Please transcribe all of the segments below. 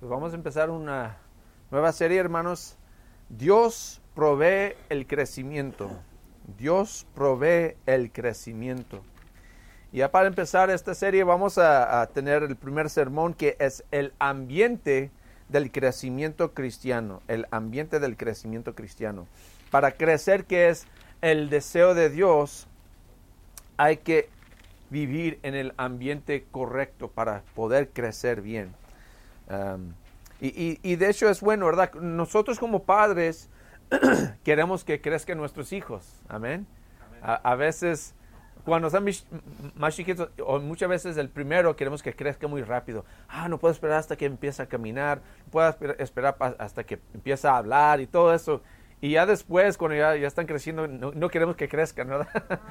Pues vamos a empezar una nueva serie, hermanos. Dios provee el crecimiento. Dios provee el crecimiento. Ya para empezar esta serie vamos a, tener el primer sermón que es el ambiente del crecimiento cristiano. El ambiente del crecimiento cristiano. Para crecer, que es el deseo de Dios, hay que vivir en el ambiente correcto para poder crecer bien. Um, y, y, de hecho es bueno, ¿verdad? Nosotros como padres queremos que crezcan nuestros hijos. Amén. A, a, veces, cuando están más chiquitos, o muchas veces el primero queremos que crezca muy rápido. Ah, no puedo esperar hasta que empiece a caminar, no puedo esperar hasta que empiece a hablar y todo eso. Y ya después, cuando ya, ya están creciendo, no, no, queremos que crezcan, ¿verdad?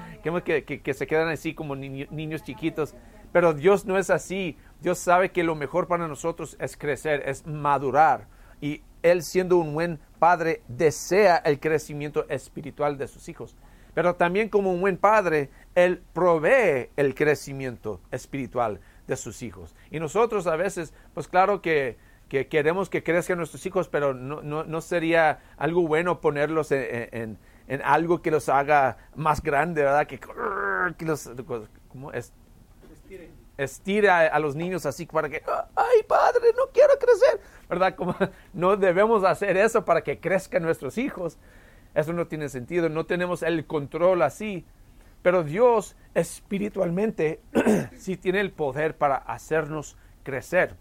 queremos que, que, que, se quedan así como ni, niños chiquitos. Pero Dios no es así. Dios sabe que lo mejor para nosotros es crecer, es madurar. Y Él siendo un buen padre desea el crecimiento espiritual de sus hijos. Pero también como un buen padre, Él provee el crecimiento espiritual de sus hijos. Y nosotros a veces, pues claro que que queremos que crezcan nuestros hijos, pero no, no, no sería algo bueno ponerlos en, en, en, algo que los haga más grande, ¿verdad? Que, que los, ¿cómo es? Estire. Estira a los niños así para que, ay padre, no quiero crecer, ¿verdad? Como no debemos hacer eso para que crezcan nuestros hijos. Eso no tiene sentido, no tenemos el control así. Pero Dios espiritualmente sí tiene el poder para hacernos crecer.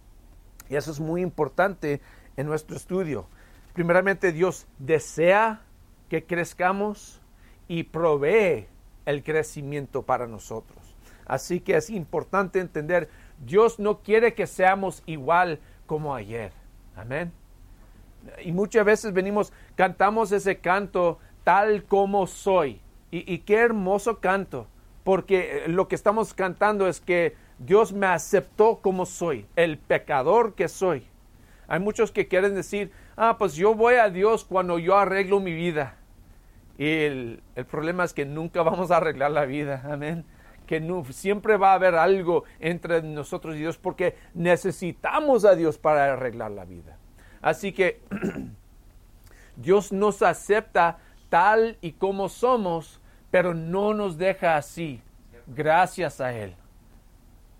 Y eso es muy importante en nuestro estudio. Primeramente, Dios desea que crezcamos y provee el crecimiento para nosotros. Así que es importante entender, Dios no quiere que seamos igual como ayer. Amén. Y muchas veces venimos, cantamos ese canto tal como soy. Y, y qué hermoso canto, porque lo que estamos cantando es que Dios me aceptó como soy, el pecador que soy. Hay muchos que quieren decir, ah, pues yo voy a Dios cuando yo arreglo mi vida. Y el, el problema es que nunca vamos a arreglar la vida, amén. Que siempre va a haber algo entre nosotros y Dios porque necesitamos a Dios para arreglar la vida. Así que Dios nos acepta tal y como somos, pero no nos deja así, gracias a Él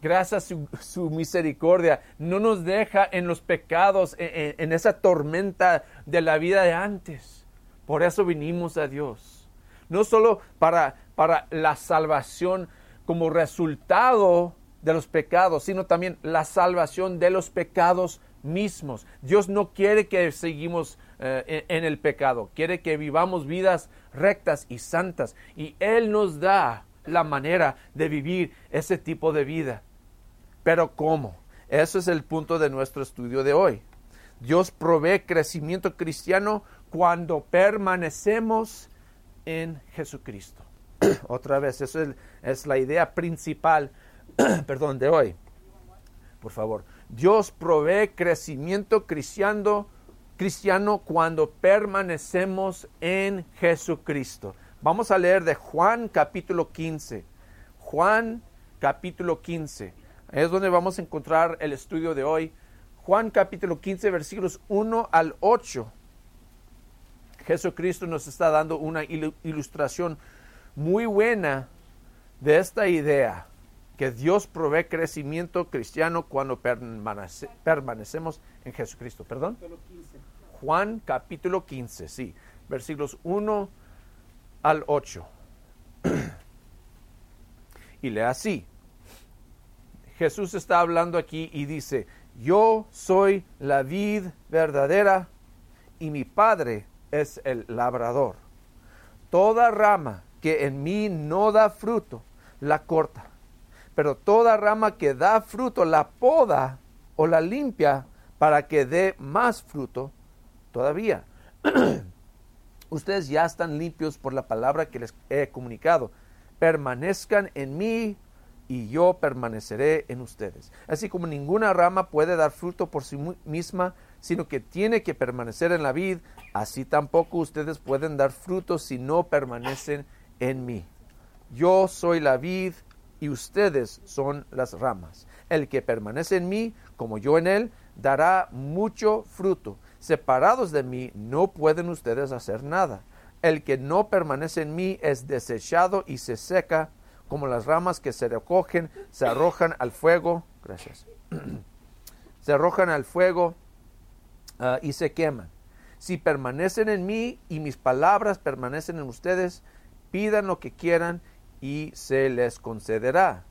gracias a su, misericordia, no nos deja en los pecados, en, esa tormenta de la vida de antes. Por eso vinimos a Dios. No solo para, para la salvación como resultado de los pecados, sino también la salvación de los pecados mismos. Dios no quiere que seguimos eh, en el pecado, quiere que vivamos vidas rectas y santas. Y Él nos da la manera de vivir ese tipo de vida. Pero ¿cómo? Eso es el punto de nuestro estudio de hoy. Dios provee crecimiento cristiano cuando permanecemos en Jesucristo. Otra vez, eso es, es la idea principal, perdón, de hoy. Por favor, Dios provee crecimiento cristiano, cristiano cuando permanecemos en Jesucristo. Vamos a leer de Juan capítulo 15. Juan capítulo 15 es donde vamos a encontrar el estudio de hoy. Juan capítulo 15 versículos 1 al 8. Jesucristo nos está dando una ilustración muy buena de esta idea que Dios provee crecimiento cristiano cuando permanece, permanecemos en Jesucristo. ¿Perdón? Juan capítulo 15, sí, versículos 1 al 8. y lee así. Jesús está hablando aquí y dice, yo soy la vid verdadera y mi Padre es el labrador. Toda rama que en mí no da fruto, la corta. Pero toda rama que da fruto, la poda o la limpia para que dé más fruto todavía. Ustedes ya están limpios por la palabra que les he comunicado. Permanezcan en mí y yo permaneceré en ustedes. Así como ninguna rama puede dar fruto por sí misma, sino que tiene que permanecer en la vid, así tampoco ustedes pueden dar fruto si no permanecen en mí. Yo soy la vid y ustedes son las ramas. El que permanece en mí, como yo en él, dará mucho fruto. Separados de mí no pueden ustedes hacer nada. El que no permanece en mí es desechado y se seca, como las ramas que se recogen, se arrojan al fuego. Gracias. se arrojan al fuego ah, y se queman. Si permanecen en mí y mis palabras permanecen en ustedes, pidan lo que quieran y se les concederá.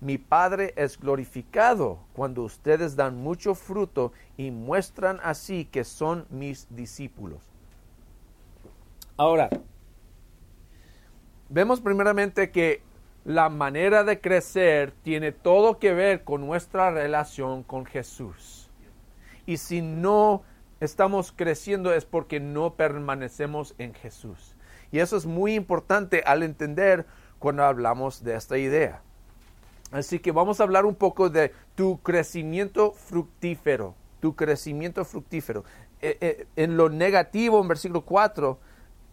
Mi Padre es glorificado cuando ustedes dan mucho fruto y muestran así que son mis discípulos. Ahora, vemos primeramente que la manera de crecer tiene todo que ver con nuestra relación con Jesús. Y si no estamos creciendo es porque no permanecemos en Jesús. Y eso es muy importante al entender cuando hablamos de esta idea. Así que vamos a hablar un poco de tu crecimiento fructífero, tu crecimiento fructífero. Eh, eh, en lo negativo, en versículo 4,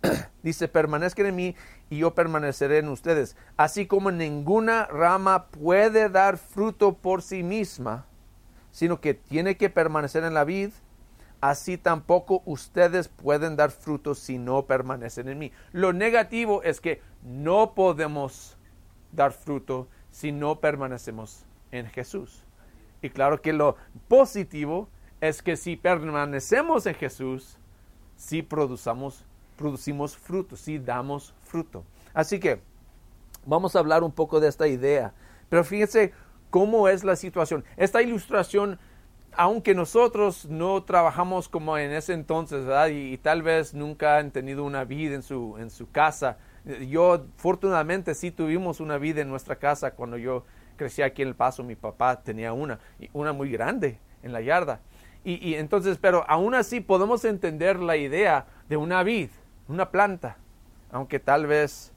dice, permanezcan en mí y yo permaneceré en ustedes. Así como ninguna rama puede dar fruto por sí misma, sino que tiene que permanecer en la vid, así tampoco ustedes pueden dar fruto si no permanecen en mí. Lo negativo es que no podemos dar fruto si no permanecemos en Jesús. Y claro que lo positivo es que si permanecemos en Jesús, si producamos, producimos fruto, si damos fruto. Así que vamos a hablar un poco de esta idea. Pero fíjense cómo es la situación. Esta ilustración, aunque nosotros no trabajamos como en ese entonces, ¿verdad? Y, tal vez nunca han tenido una vida en su, en su casa, yo, fortunadamente, sí tuvimos una vida en nuestra casa cuando yo crecí aquí en El Paso. Mi papá tenía una, una muy grande en la yarda. Y, entonces, pero aún así podemos entender la idea de una vid, una planta. Aunque tal vez,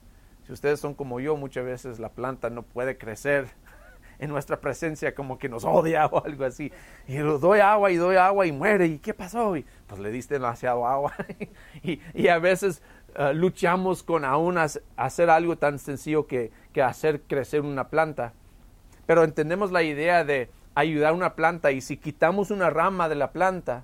si ustedes son como yo, muchas veces la planta no puede crecer en nuestra presencia como que nos odia o algo así. Y doy agua y doy agua y muere. ¿Y qué pasó? Pues le diste demasiado agua. y, a veces eh, luchamos con aún hacer algo tan sencillo que, hacer crecer una planta. Pero entendemos la idea de ayudar a una planta y si quitamos una rama de la planta,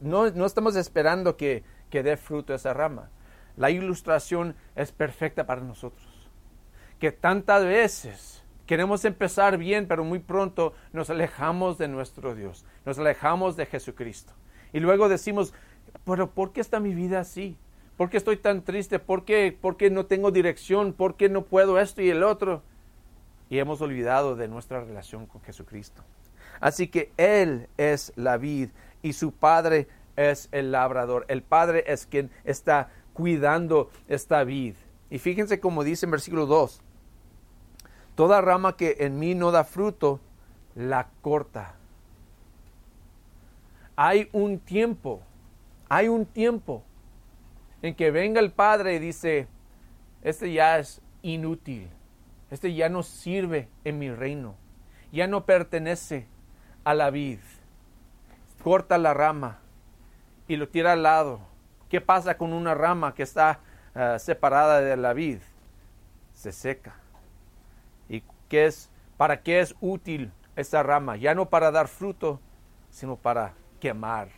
no, estamos esperando que, que dé fruto esa rama. La ilustración es perfecta para nosotros. Que tantas veces queremos empezar bien, pero muy pronto nos alejamos de nuestro Dios, nos alejamos de Jesucristo. Y luego decimos, pero ¿por qué está mi vida así? ¿Por qué estoy tan triste? ¿Por qué, ¿Por qué no tengo dirección? ¿Por qué no puedo esto y el otro? Y hemos olvidado de nuestra relación con Jesucristo. Así que Él es la vid y su Padre es el labrador. El Padre es quien está cuidando esta vid. Y fíjense como dice en versículo 2. Toda rama que en mí no da fruto, la corta. Hay un tiempo, hay un tiempo en que venga el Padre y dice, este ya es inútil, este ya no sirve en mi reino, ya no pertenece a la vid. Corta la rama y lo tira al lado. ¿Qué pasa con una rama que está ah, separada de la vid? Se seca. ¿Y qué es, para qué es útil esta rama? Ya no para dar fruto, sino para quemar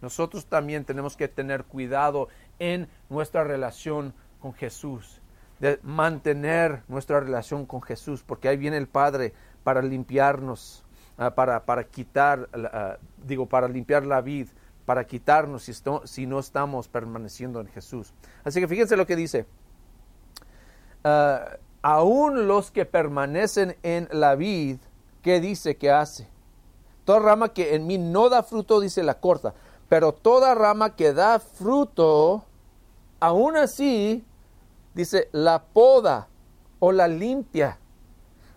nosotros también tenemos que tener cuidado en nuestra relación con Jesús, de mantener nuestra relación con Jesús, porque ahí viene el Padre para limpiarnos, ah, para, para, quitar, ah, digo, para limpiar la vid, para quitarnos si, no estamos permaneciendo en Jesús. Así que fíjense lo que dice. Uh, aún los que permanecen en la vid, ¿qué dice que hace? Toda rama que en mí no da fruto, dice la corta. Pero toda rama que da fruto, aún así, dice, la poda o la limpia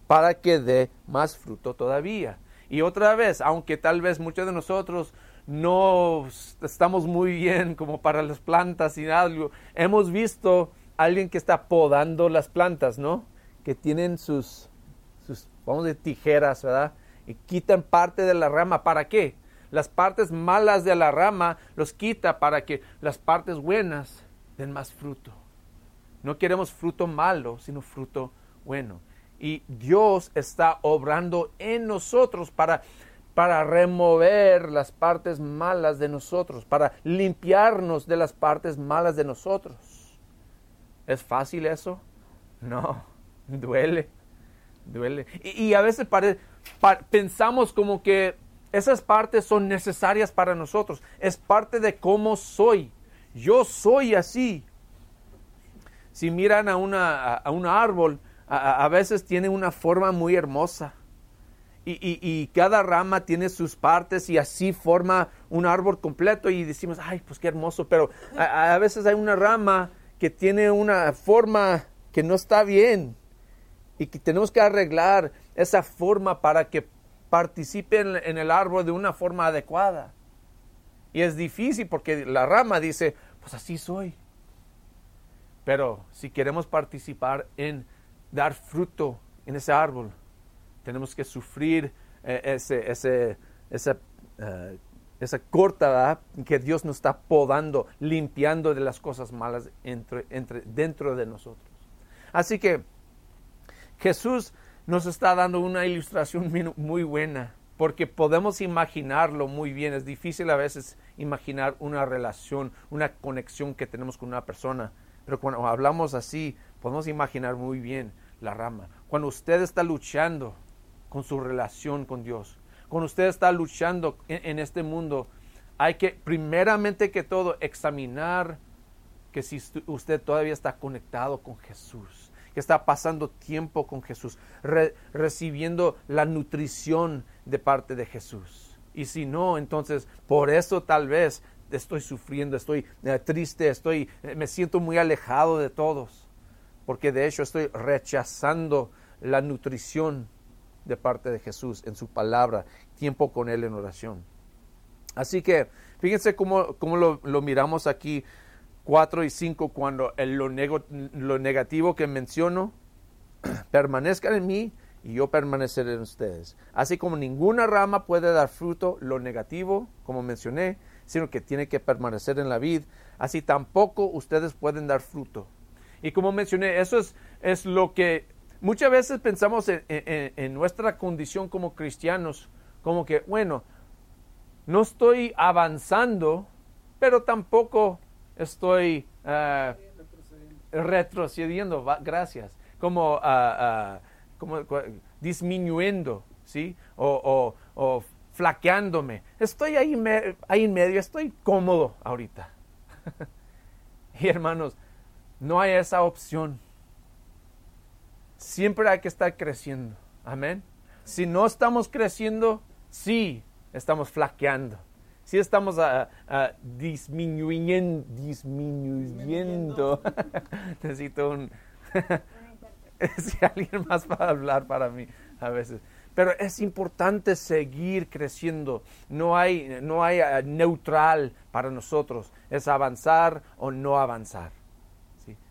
para que dé más fruto todavía. Y otra vez, aunque tal vez muchos de nosotros no estamos muy bien como para las plantas y algo, hemos visto a alguien que está podando las plantas, ¿no? Que tienen sus, sus vamos de tijeras, ¿verdad? Y quitan parte de la rama. ¿Para qué? las partes malas de la rama los quita para que las partes buenas den más fruto. No queremos fruto malo, sino fruto bueno. Y Dios está obrando en nosotros para para remover las partes malas de nosotros, para limpiarnos de las partes malas de nosotros. ¿Es fácil eso? No, duele, duele. Y, a veces pensamos como que esas partes son necesarias para nosotros. Es parte de cómo soy. Yo soy así. Si miran a, una, un árbol, a, veces tiene una forma muy hermosa. Y, cada rama tiene sus partes y así forma un árbol completo y decimos, ay, pues qué hermoso, pero a, veces hay una rama que tiene una forma que no está bien y que tenemos que arreglar esa forma para que participe en el árbol de una forma adecuada. Y es difícil porque la rama dice, pues así soy. Pero si queremos participar en dar fruto en ese árbol, tenemos que sufrir eh, ese, ese, esa, esa corta que Dios nos está podando, limpiando de las cosas malas entre, entre, dentro de nosotros. Así que Jesús nos está dando una ilustración muy buena, porque podemos imaginarlo muy bien. Es difícil a veces imaginar una relación, una conexión que tenemos con una persona, pero cuando hablamos así, podemos imaginar muy bien la rama. Cuando usted está luchando con su relación con Dios. Cuando usted está luchando en, este mundo, hay que, primeramente que todo, examinar que si usted todavía está conectado con Jesús, que está pasando tiempo con Jesús, recibiendo la nutrición de parte de Jesús. Y si no, entonces por eso tal vez estoy sufriendo, estoy eh, triste, estoy, eh, me siento muy alejado de todos, porque de hecho estoy rechazando la nutrición de parte de Jesús en su palabra, tiempo con Él en oración. Así que fíjense cómo, lo, miramos aquí 4 y 5 cuando el, lo, lo negativo que menciono, permanezcan en mí y yo permaneceré en ustedes. Así como ninguna rama puede dar fruto, lo negativo, como mencioné, sino que tiene que permanecer en la vid, así tampoco ustedes pueden dar fruto. Y como mencioné, eso es, es lo que Muchas veces pensamos en, nuestra condición como cristianos, como que, bueno, no estoy avanzando, pero tampoco estoy ah, retrocediendo, gracias, como, como disminuyendo, ¿sí? O, flaqueándome. Estoy ahí, ahí en medio, estoy cómodo ahorita. y hermanos, no hay esa opción siempre hay que estar creciendo. Amén. Si no estamos creciendo, sí estamos flaqueando. Sí estamos uh, disminuyendo. disminuyendo. Necesito un... si alguien más va a hablar para mí a veces. Pero es importante seguir creciendo. No hay, no hay neutral para nosotros. Es avanzar o no avanzar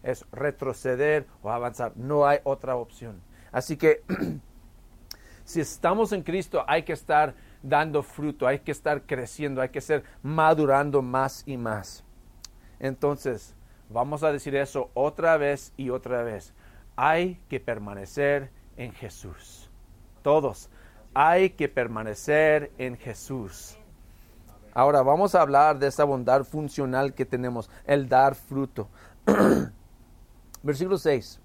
es retroceder o avanzar. No hay otra opción. Así que si estamos en Cristo hay que estar dando fruto, hay que estar creciendo, hay que ser madurando más y más. Entonces, vamos a decir eso otra vez y otra vez. Hay que permanecer en Jesús. Todos, hay que permanecer en Jesús. Ahora vamos a hablar de esa bondad funcional que tenemos, el dar fruto. Versículo 6.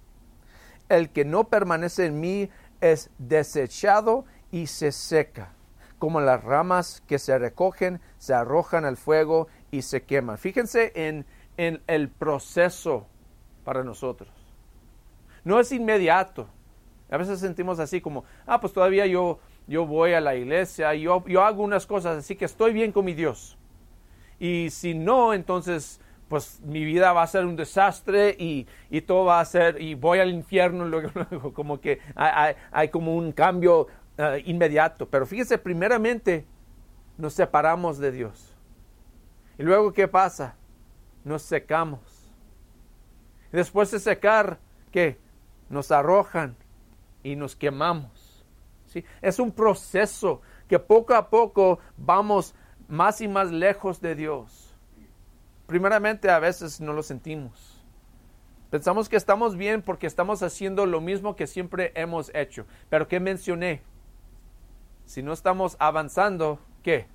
El que no permanece en mí es desechado y se seca, como las ramas que se recogen, se arrojan al fuego y se queman. Fíjense en, en el proceso para nosotros. No es inmediato. A veces sentimos así como, ah, pues todavía yo, yo voy a la iglesia, yo, yo hago unas cosas, así que estoy bien con mi Dios. Y si no, entonces pues mi vida va a ser un desastre y, todo va a ser, y voy al infierno luego, como que hay, como un cambio eh, inmediato. Pero fíjese, primeramente nos separamos de Dios. Y luego, ¿qué pasa? Nos secamos. Y después de secar, ¿qué? Nos arrojan y nos quemamos. ¿Sí? Es un proceso que poco a poco vamos más y más lejos de Dios primeramente a veces no lo sentimos. Pensamos que estamos bien porque estamos haciendo lo mismo que siempre hemos hecho. Pero ¿qué mencioné? Si no estamos avanzando, ¿qué?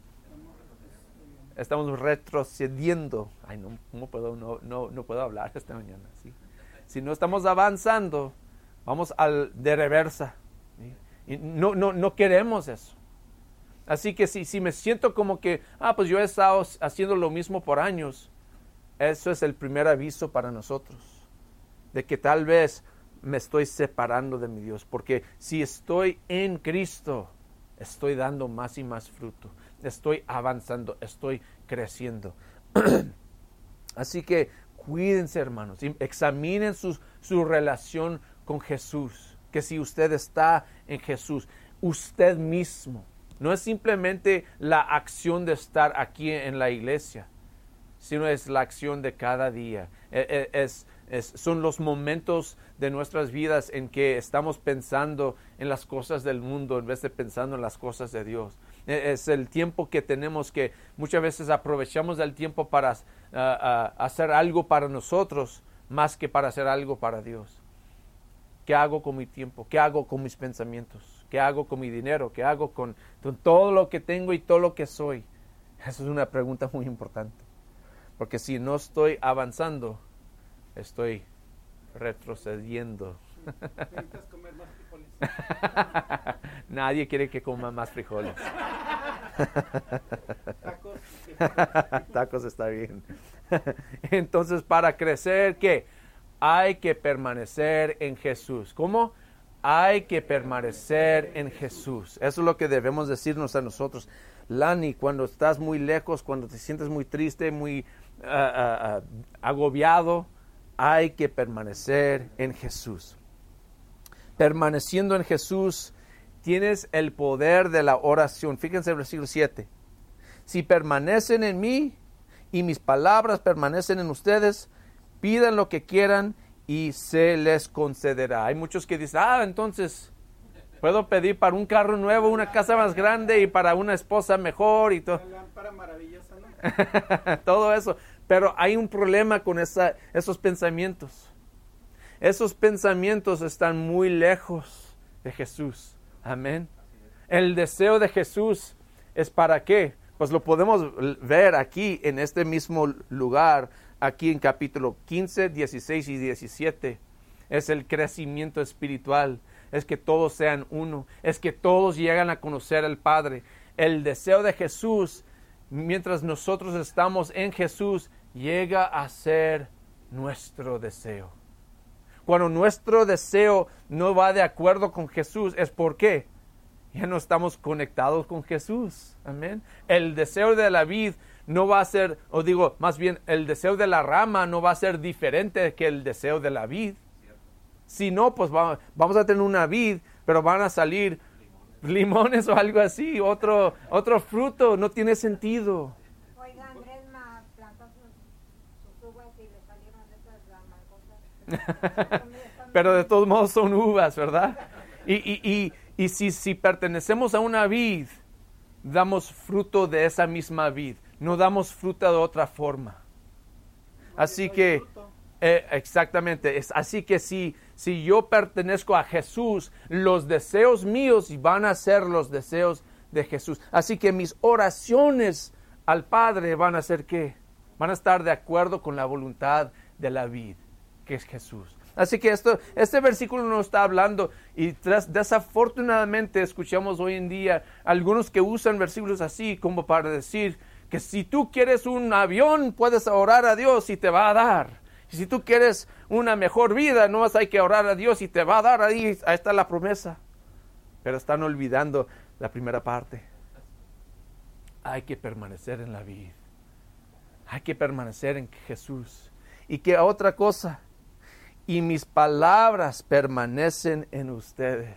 Estamos retrocediendo. Ay, no, puedo, no, puedo hablar esta mañana. Si no estamos avanzando, vamos al de reversa. Y no, no, no queremos eso. Así que si, si me siento como que, ah, pues yo he estado haciendo lo mismo por años, eso es el primer aviso para nosotros, de que tal vez me estoy separando de mi Dios, porque si estoy en Cristo, estoy dando más y más fruto, estoy avanzando, estoy creciendo. Así que cuídense hermanos, examinen su, su relación con Jesús, que si usted está en Jesús, usted mismo, no es simplemente la acción de estar aquí en la iglesia, sino es la acción de cada día. E, e, es, son los momentos de nuestras vidas en que estamos pensando en las cosas del mundo en vez de pensando en las cosas de Dios. E, es el tiempo que tenemos que muchas veces aprovechamos el tiempo para hacer algo para nosotros más que para hacer algo para Dios. ¿Qué hago con mi tiempo? ¿Qué hago con mis pensamientos? ¿Qué hago con mi dinero? ¿Qué hago con, todo lo que tengo y todo lo que soy? Esa es una pregunta muy importante. Porque si no estoy avanzando, estoy retrocediendo. comer más frijoles? Nadie quiere que coma más frijoles. Tacos. Tacos está bien. Entonces, para crecer, ¿qué? Hay que permanecer en Jesús. ¿Cómo? hay que permanecer en Jesús. Eso es lo que debemos decirnos a nosotros. Lani, cuando estás muy lejos, cuando te sientes muy triste, muy ah, ah, ah, agobiado, hay que permanecer en Jesús. Permaneciendo en Jesús, tienes el poder de la oración. Fíjense el versículo 7. Si permanecen en mí y mis palabras permanecen en ustedes, pidan lo que quieran y se les concederá. Hay muchos que dicen, ah, entonces puedo pedir para un carro nuevo, una casa más grande y para una esposa mejor y todo. maravillosa, todo eso. Pero hay un problema con esa, esos pensamientos. Esos pensamientos están muy lejos de Jesús. Amén. El deseo de Jesús es para qué? Pues lo podemos ver aquí en este mismo lugar aquí en capítulo 15, 16 y 17. Es el crecimiento espiritual, es que todos sean uno, es que todos llegan a conocer al Padre. El deseo de Jesús, mientras nosotros estamos en Jesús, llega a ser nuestro deseo. Cuando nuestro deseo no va de acuerdo con Jesús, es por qué ya no estamos conectados con Jesús. Amén. El deseo de la vida no va a ser, o digo, más bien, el deseo de la rama no va a ser diferente que el deseo de la vid. Si no, pues vamos a tener una vid, pero van a salir limones, o algo así, otro, otro fruto, no tiene sentido. Oiga, Andrés plantó sus, uvas y le salieron esas ramas. pero de todos modos son uvas, ¿verdad? Y, y, y, y si, si pertenecemos a una vid, damos fruto de esa misma vid no damos fruta de otra forma. Así que, eh, exactamente, es, así que si, si yo pertenezco a Jesús, los deseos míos van a ser los deseos de Jesús. Así que mis oraciones al Padre van a ser qué? Van a estar de acuerdo con la voluntad de la vida, que es Jesús. Así que esto, este versículo nos está hablando y desafortunadamente escuchamos hoy en día algunos que usan versículos así como para decir, que si tú quieres un avión, puedes orar a Dios y te va a dar. Si tú quieres una mejor vida, no hay que orar a Dios y te va a dar. Ahí, ahí está la promesa. Pero están olvidando la primera parte. Hay que permanecer en la vida. Hay que permanecer en Jesús. Y que otra cosa, y mis palabras permanecen en ustedes.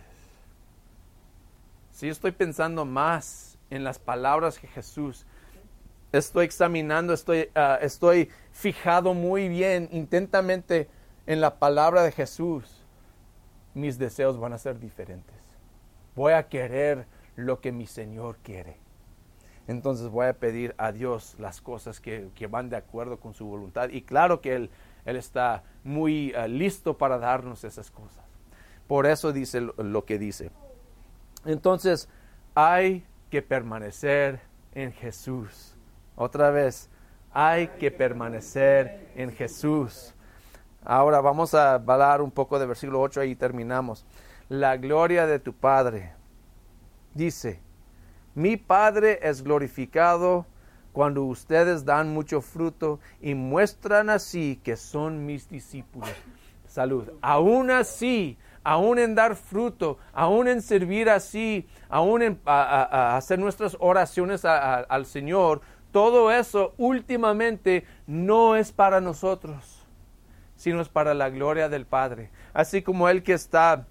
Si estoy pensando más en las palabras que Jesús, estoy examinando, estoy, ah, estoy fijado muy bien, intentamente en la palabra de Jesús, mis deseos van a ser diferentes. Voy a querer lo que mi Señor quiere. Entonces voy a pedir a Dios las cosas que, van de acuerdo con su voluntad. Y claro que Él, él está muy ah, listo para darnos esas cosas. Por eso dice lo que dice. Entonces, hay que permanecer en Jesús. Otra vez, hay que permanecer en Jesús. Ahora vamos a hablar un poco de versículo 8 y terminamos. La gloria de tu Padre. Dice, mi Padre es glorificado cuando ustedes dan mucho fruto y muestran así que son mis discípulos. Salud. Aún así, aún en dar fruto, aún en servir así, aún en hacer nuestras oraciones al Señor, todo eso últimamente no es para nosotros, sino es para la gloria del Padre. Así como el que está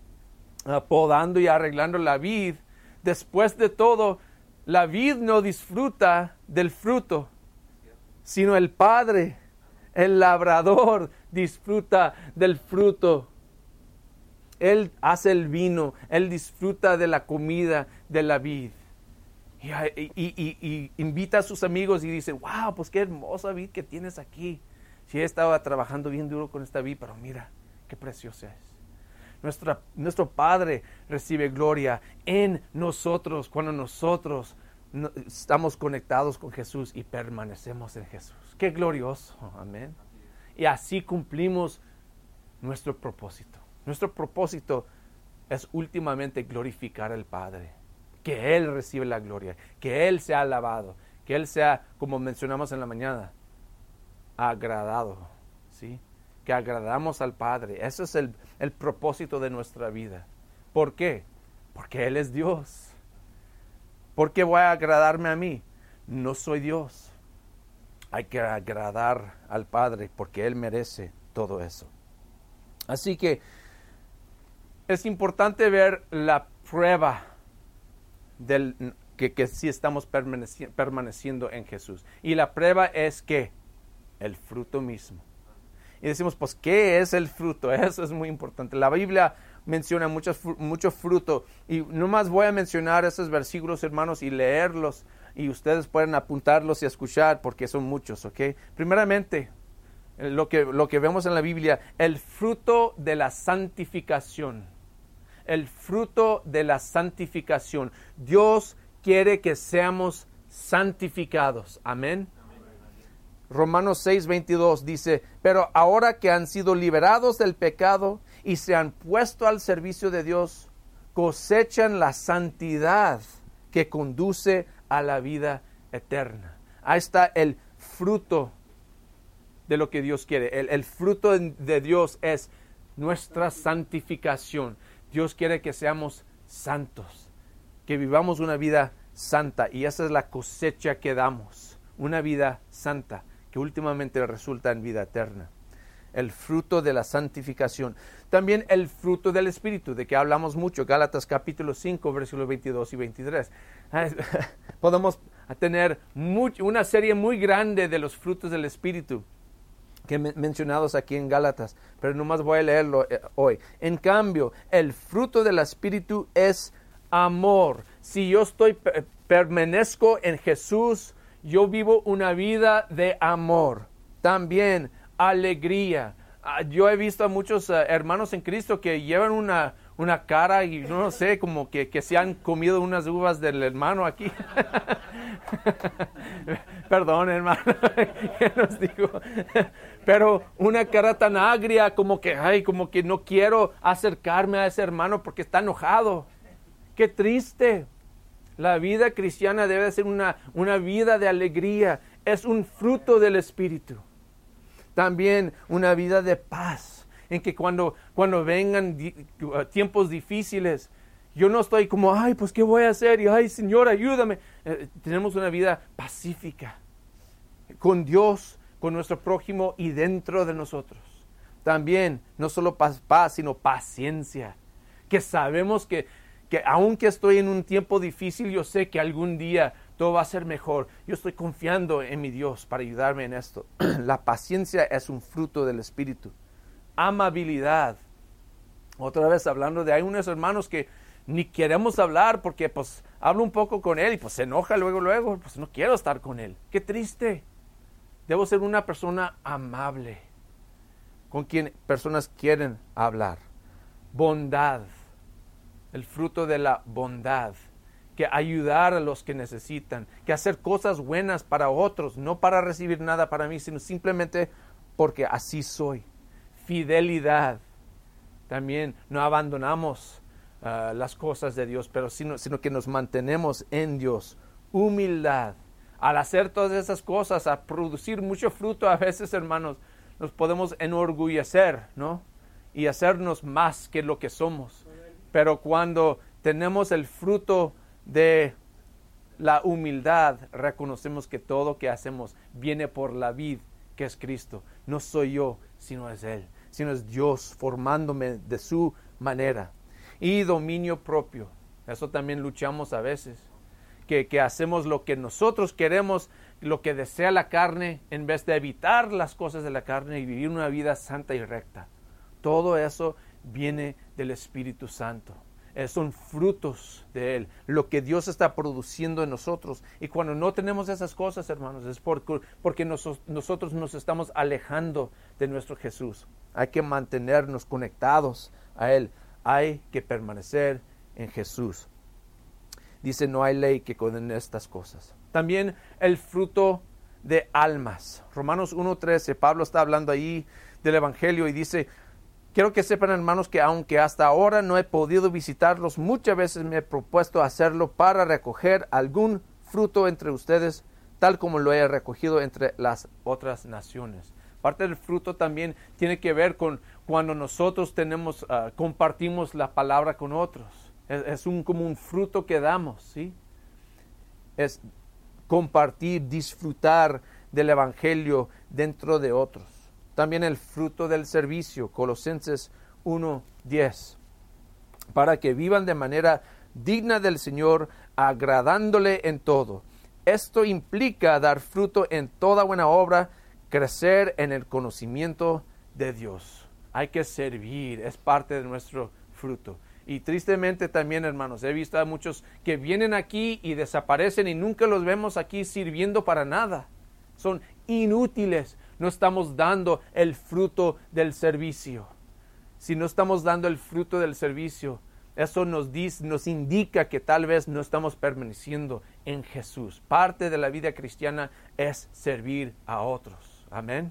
podando y arreglando la vid, después de todo, la vid no disfruta del fruto, sino el Padre, el labrador, disfruta del fruto. Él hace el vino, Él disfruta de la comida de la vid. Y, invita a sus amigos y dice, wow, pues qué hermosa vid que tienes aquí. Si estaba trabajando bien duro con esta vid, pero mira, qué preciosa es. Nuestro Padre recibe gloria en nosotros cuando nosotros estamos conectados con Jesús y permanecemos en Jesús. Qué glorioso, amén. Y así cumplimos nuestro propósito. Nuestro propósito es últimamente glorificar al Padre, que Él recibe la gloria, que Él sea alabado, que Él sea, como mencionamos en la mañana, agradado, ¿sí? Que agradamos al Padre. Ese es el, el propósito de nuestra vida. ¿Por qué? Porque Él es Dios. ¿Por qué voy a agradarme a mí? No soy Dios. Hay que agradar al Padre porque Él merece todo eso. Así que es importante ver la prueba del, que, que sí estamos permaneciendo en Jesús. Y la prueba es que el fruto mismo. Y decimos, pues, ¿qué es el fruto? Eso es muy importante. La Biblia menciona mucho, mucho fruto. Y nomás voy a mencionar esos versículos, hermanos, y leerlos. Y ustedes pueden apuntarlos y escuchar porque son muchos, ¿ok? Primeramente, lo que, lo que vemos en la Biblia, el fruto de la santificación el fruto de la santificación. Dios quiere que seamos santificados. Amén. Romanos 6, 22 dice, pero ahora que han sido liberados del pecado y se han puesto al servicio de Dios, cosechan la santidad que conduce a la vida eterna. Ahí está el fruto de lo que Dios quiere. El, el fruto de Dios es nuestra santificación. Dios quiere que seamos santos, que vivamos una vida santa y esa es la cosecha que damos, una vida santa que últimamente resulta en vida eterna. El fruto de la santificación. También el fruto del Espíritu, de que hablamos mucho, Gálatas capítulo 5, versículos 22 y 23. Podemos tener una serie muy grande de los frutos del Espíritu que mencionados aquí en Gálatas, pero nomás voy a leerlo eh, hoy. En cambio, el fruto del Espíritu es amor. Si yo estoy permanezco en Jesús, yo vivo una vida de amor. También alegría. Ah, yo he visto a muchos eh, hermanos en Cristo que llevan una, una cara y no sé, como que, que se han comido unas uvas del hermano aquí. Perdón, hermano, nos digo? Pero una cara tan agria como que, ay, como que no quiero acercarme a ese hermano porque está enojado. Qué triste. La vida cristiana debe ser una, una vida de alegría. Es un fruto del Espíritu. También una vida de paz, en que cuando, cuando vengan tiempos difíciles, yo no estoy como, ay, pues ¿qué voy a hacer? Y, ay, Señor, ayúdame. Eh, tenemos una vida pacífica con Dios, con nuestro prójimo y dentro de nosotros. También, no solo paz, paz sino paciencia. Que sabemos que, que aunque estoy en un tiempo difícil, yo sé que algún día todo va a ser mejor. Yo estoy confiando en mi Dios para ayudarme en esto. La paciencia es un fruto del Espíritu. Amabilidad. Otra vez hablando de hay unos hermanos que ni queremos hablar porque pues hablo un poco con él y pues se enoja luego, luego, pues no quiero estar con él. Qué triste. Debo ser una persona amable, con quien personas quieren hablar. Bondad, el fruto de la bondad, que ayudar a los que necesitan, que hacer cosas buenas para otros, no para recibir nada para mí, sino simplemente porque así soy. Fidelidad. También no abandonamos ah, las cosas de Dios, pero sino, sino que nos mantenemos en Dios. Humildad. Al hacer todas esas cosas, a producir mucho fruto, a veces, hermanos, nos podemos enorgullecer, ¿no? Y hacernos más que lo que somos. Pero cuando tenemos el fruto de la humildad, reconocemos que todo que hacemos viene por la vid que es Cristo. No soy yo, sino es Él, sino es Dios formándome de su manera. Y dominio propio. Eso también luchamos a veces. Que, que, hacemos lo que nosotros queremos, lo que desea la carne, en vez de evitar las cosas de la carne y vivir una vida santa y recta. Todo eso viene del Espíritu Santo. Eh, son frutos de Él, lo que Dios está produciendo en nosotros. Y cuando no tenemos esas cosas, hermanos, es porque, porque nosotros nos estamos alejando de nuestro Jesús. Hay que mantenernos conectados a Él. Hay que permanecer en Jesús. Dice, no hay ley que condene estas cosas. También el fruto de almas. Romanos 1.13, Pablo está hablando ahí del Evangelio y dice, Quiero que sepan, hermanos, que aunque hasta ahora no he podido visitarlos, muchas veces me he propuesto hacerlo para recoger algún fruto entre ustedes, tal como lo he recogido entre las otras naciones. Parte del fruto también tiene que ver con cuando nosotros tenemos, ah, compartimos la palabra con otros. Es, un, como un fruto que damos, ¿sí? Es compartir, disfrutar del Evangelio dentro de otros. También el fruto del servicio, Colosenses 1:10, para que vivan de manera digna del Señor, agradándole en todo. Esto implica dar fruto en toda buena obra, crecer en el conocimiento de Dios. Hay que servir, es parte de nuestro fruto. Y tristemente también, hermanos, he visto a muchos que vienen aquí y desaparecen y nunca los vemos aquí sirviendo para nada. Son inútiles no estamos dando el fruto del servicio. Si no estamos dando el fruto del servicio, eso nos, dice, nos indica que tal vez no estamos permaneciendo en Jesús. Parte de la vida cristiana es servir a otros. Amén.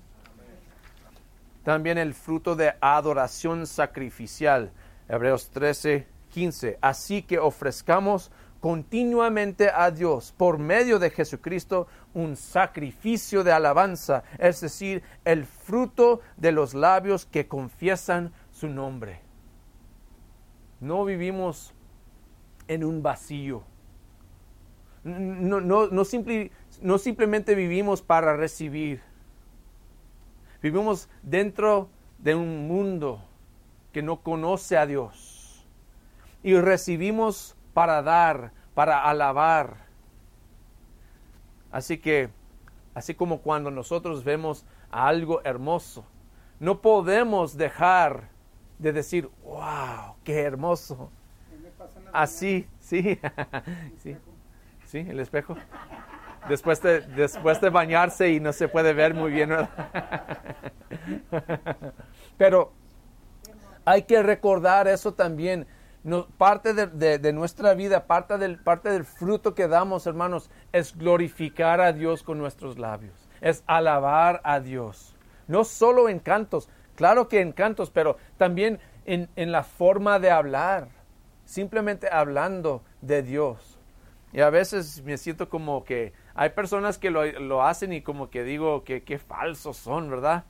También el fruto de adoración sacrificial. Hebreos 13, 15. Así que ofrezcamos continuamente a Dios por medio de Jesucristo un sacrificio de alabanza, es decir, el fruto de los labios que confiesan su nombre. No vivimos en un vacío. No, no, no, no simplemente vivimos para recibir. Vivimos dentro de un mundo que no conoce a Dios. Y recibimos para dar, para alabar. Así que, así como cuando nosotros vemos algo hermoso, no podemos dejar de decir, wow, qué hermoso. Así, sí, sí, sí, el espejo. Después de, después de bañarse y no se puede ver muy bien. Pero hay que recordar eso también parte de, nuestra vida, parte del, parte del fruto que damos, hermanos, es glorificar a Dios con nuestros labios, es alabar a Dios. No solo en cantos, claro que en cantos, pero también en, la forma de hablar, simplemente hablando de Dios. Y a veces me siento como que hay personas que lo, hacen y como que digo que qué falsos son, ¿verdad?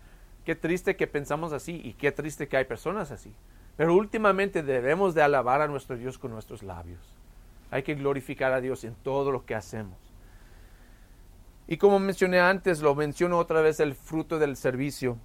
Qué triste que pensamos así y qué triste que hay personas así. Pero últimamente debemos de alabar a nuestro Dios con nuestros labios. Hay que glorificar a Dios en todo lo que hacemos. Y como mencioné antes, lo menciono otra vez, el fruto del servicio,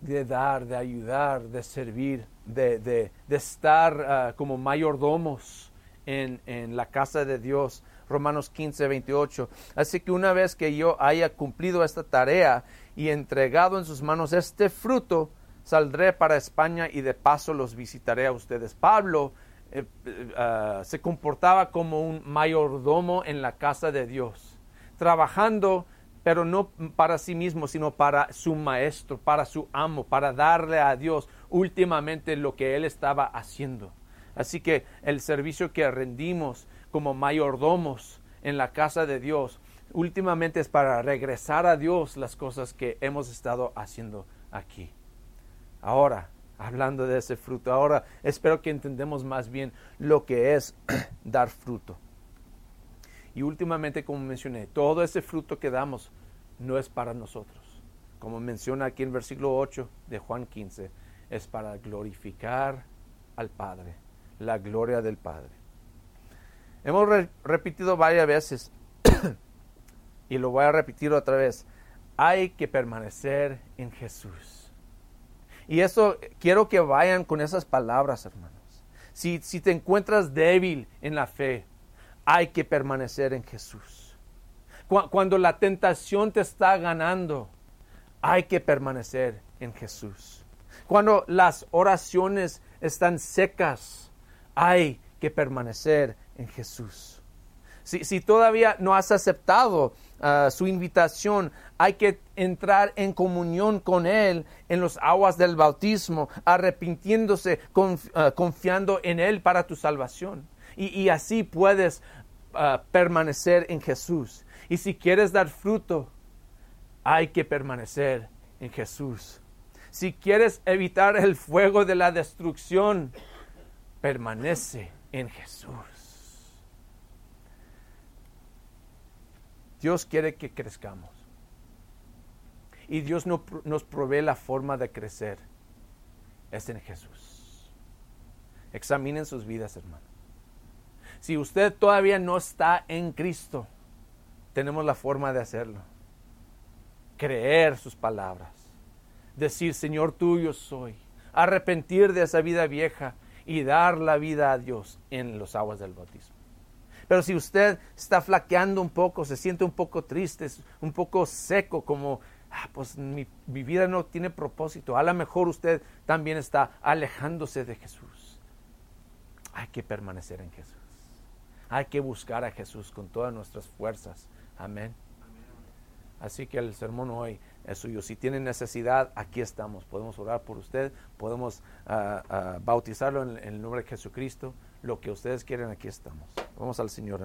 de dar, de ayudar, de servir, de, de, estar ah, como mayordomos en, la casa de Dios. Romanos 15, 28. Así que una vez que yo haya cumplido esta tarea y entregado en sus manos este fruto, saldré para España y de paso los visitaré a ustedes. Pablo eh, eh, ah, se comportaba como un mayordomo en la casa de Dios, trabajando, pero no para sí mismo, sino para su maestro, para su amo, para darle a Dios últimamente lo que él estaba haciendo. Así que el servicio que rendimos como mayordomos en la casa de Dios, últimamente es para regresar a Dios las cosas que hemos estado haciendo aquí. Ahora, hablando de ese fruto, ahora espero que entendamos más bien lo que es dar fruto. Y últimamente, como mencioné, todo ese fruto que damos no es para nosotros. Como menciona aquí en versículo 8 de Juan 15, es para glorificar al Padre, la gloria del Padre. Hemos repetido varias veces y lo voy a repetir otra vez. Hay que permanecer en Jesús. Y eso quiero que vayan con esas palabras, hermanos. Si, si te encuentras débil en la fe, hay que permanecer en Jesús. Cuando la tentación te está ganando, hay que permanecer en Jesús. Cuando las oraciones están secas, hay que permanecer en Jesús. Si, todavía no has aceptado ah, su invitación, hay que entrar en comunión con Él en los aguas del bautismo, arrepintiéndose, ah, confiando en Él para tu salvación. Y, así puedes ah, permanecer en Jesús. Y si quieres dar fruto, hay que permanecer en Jesús. Si quieres evitar el fuego de la destrucción, permanece en Jesús. Dios quiere que crezcamos. Y Dios nos provee la forma de crecer. Es en Jesús. Examinen sus vidas, hermano. Si usted todavía no está en Cristo, tenemos la forma de hacerlo. Creer sus palabras. Decir, Señor tuyo soy. Arrepentir de esa vida vieja y dar la vida a Dios en los aguas del bautismo. Pero si usted está flaqueando un poco, se siente un poco triste, un poco seco, como, ah, pues mi, mi vida no tiene propósito, a lo mejor usted también está alejándose de Jesús. Hay que permanecer en Jesús. Hay que buscar a Jesús con todas nuestras fuerzas. Amén. Así que el sermón hoy es suyo. Si tiene necesidad, aquí estamos. Podemos orar por usted, podemos ah, ah, bautizarlo en, el nombre de Jesucristo lo que ustedes quieren, aquí estamos. Vamos al Señor.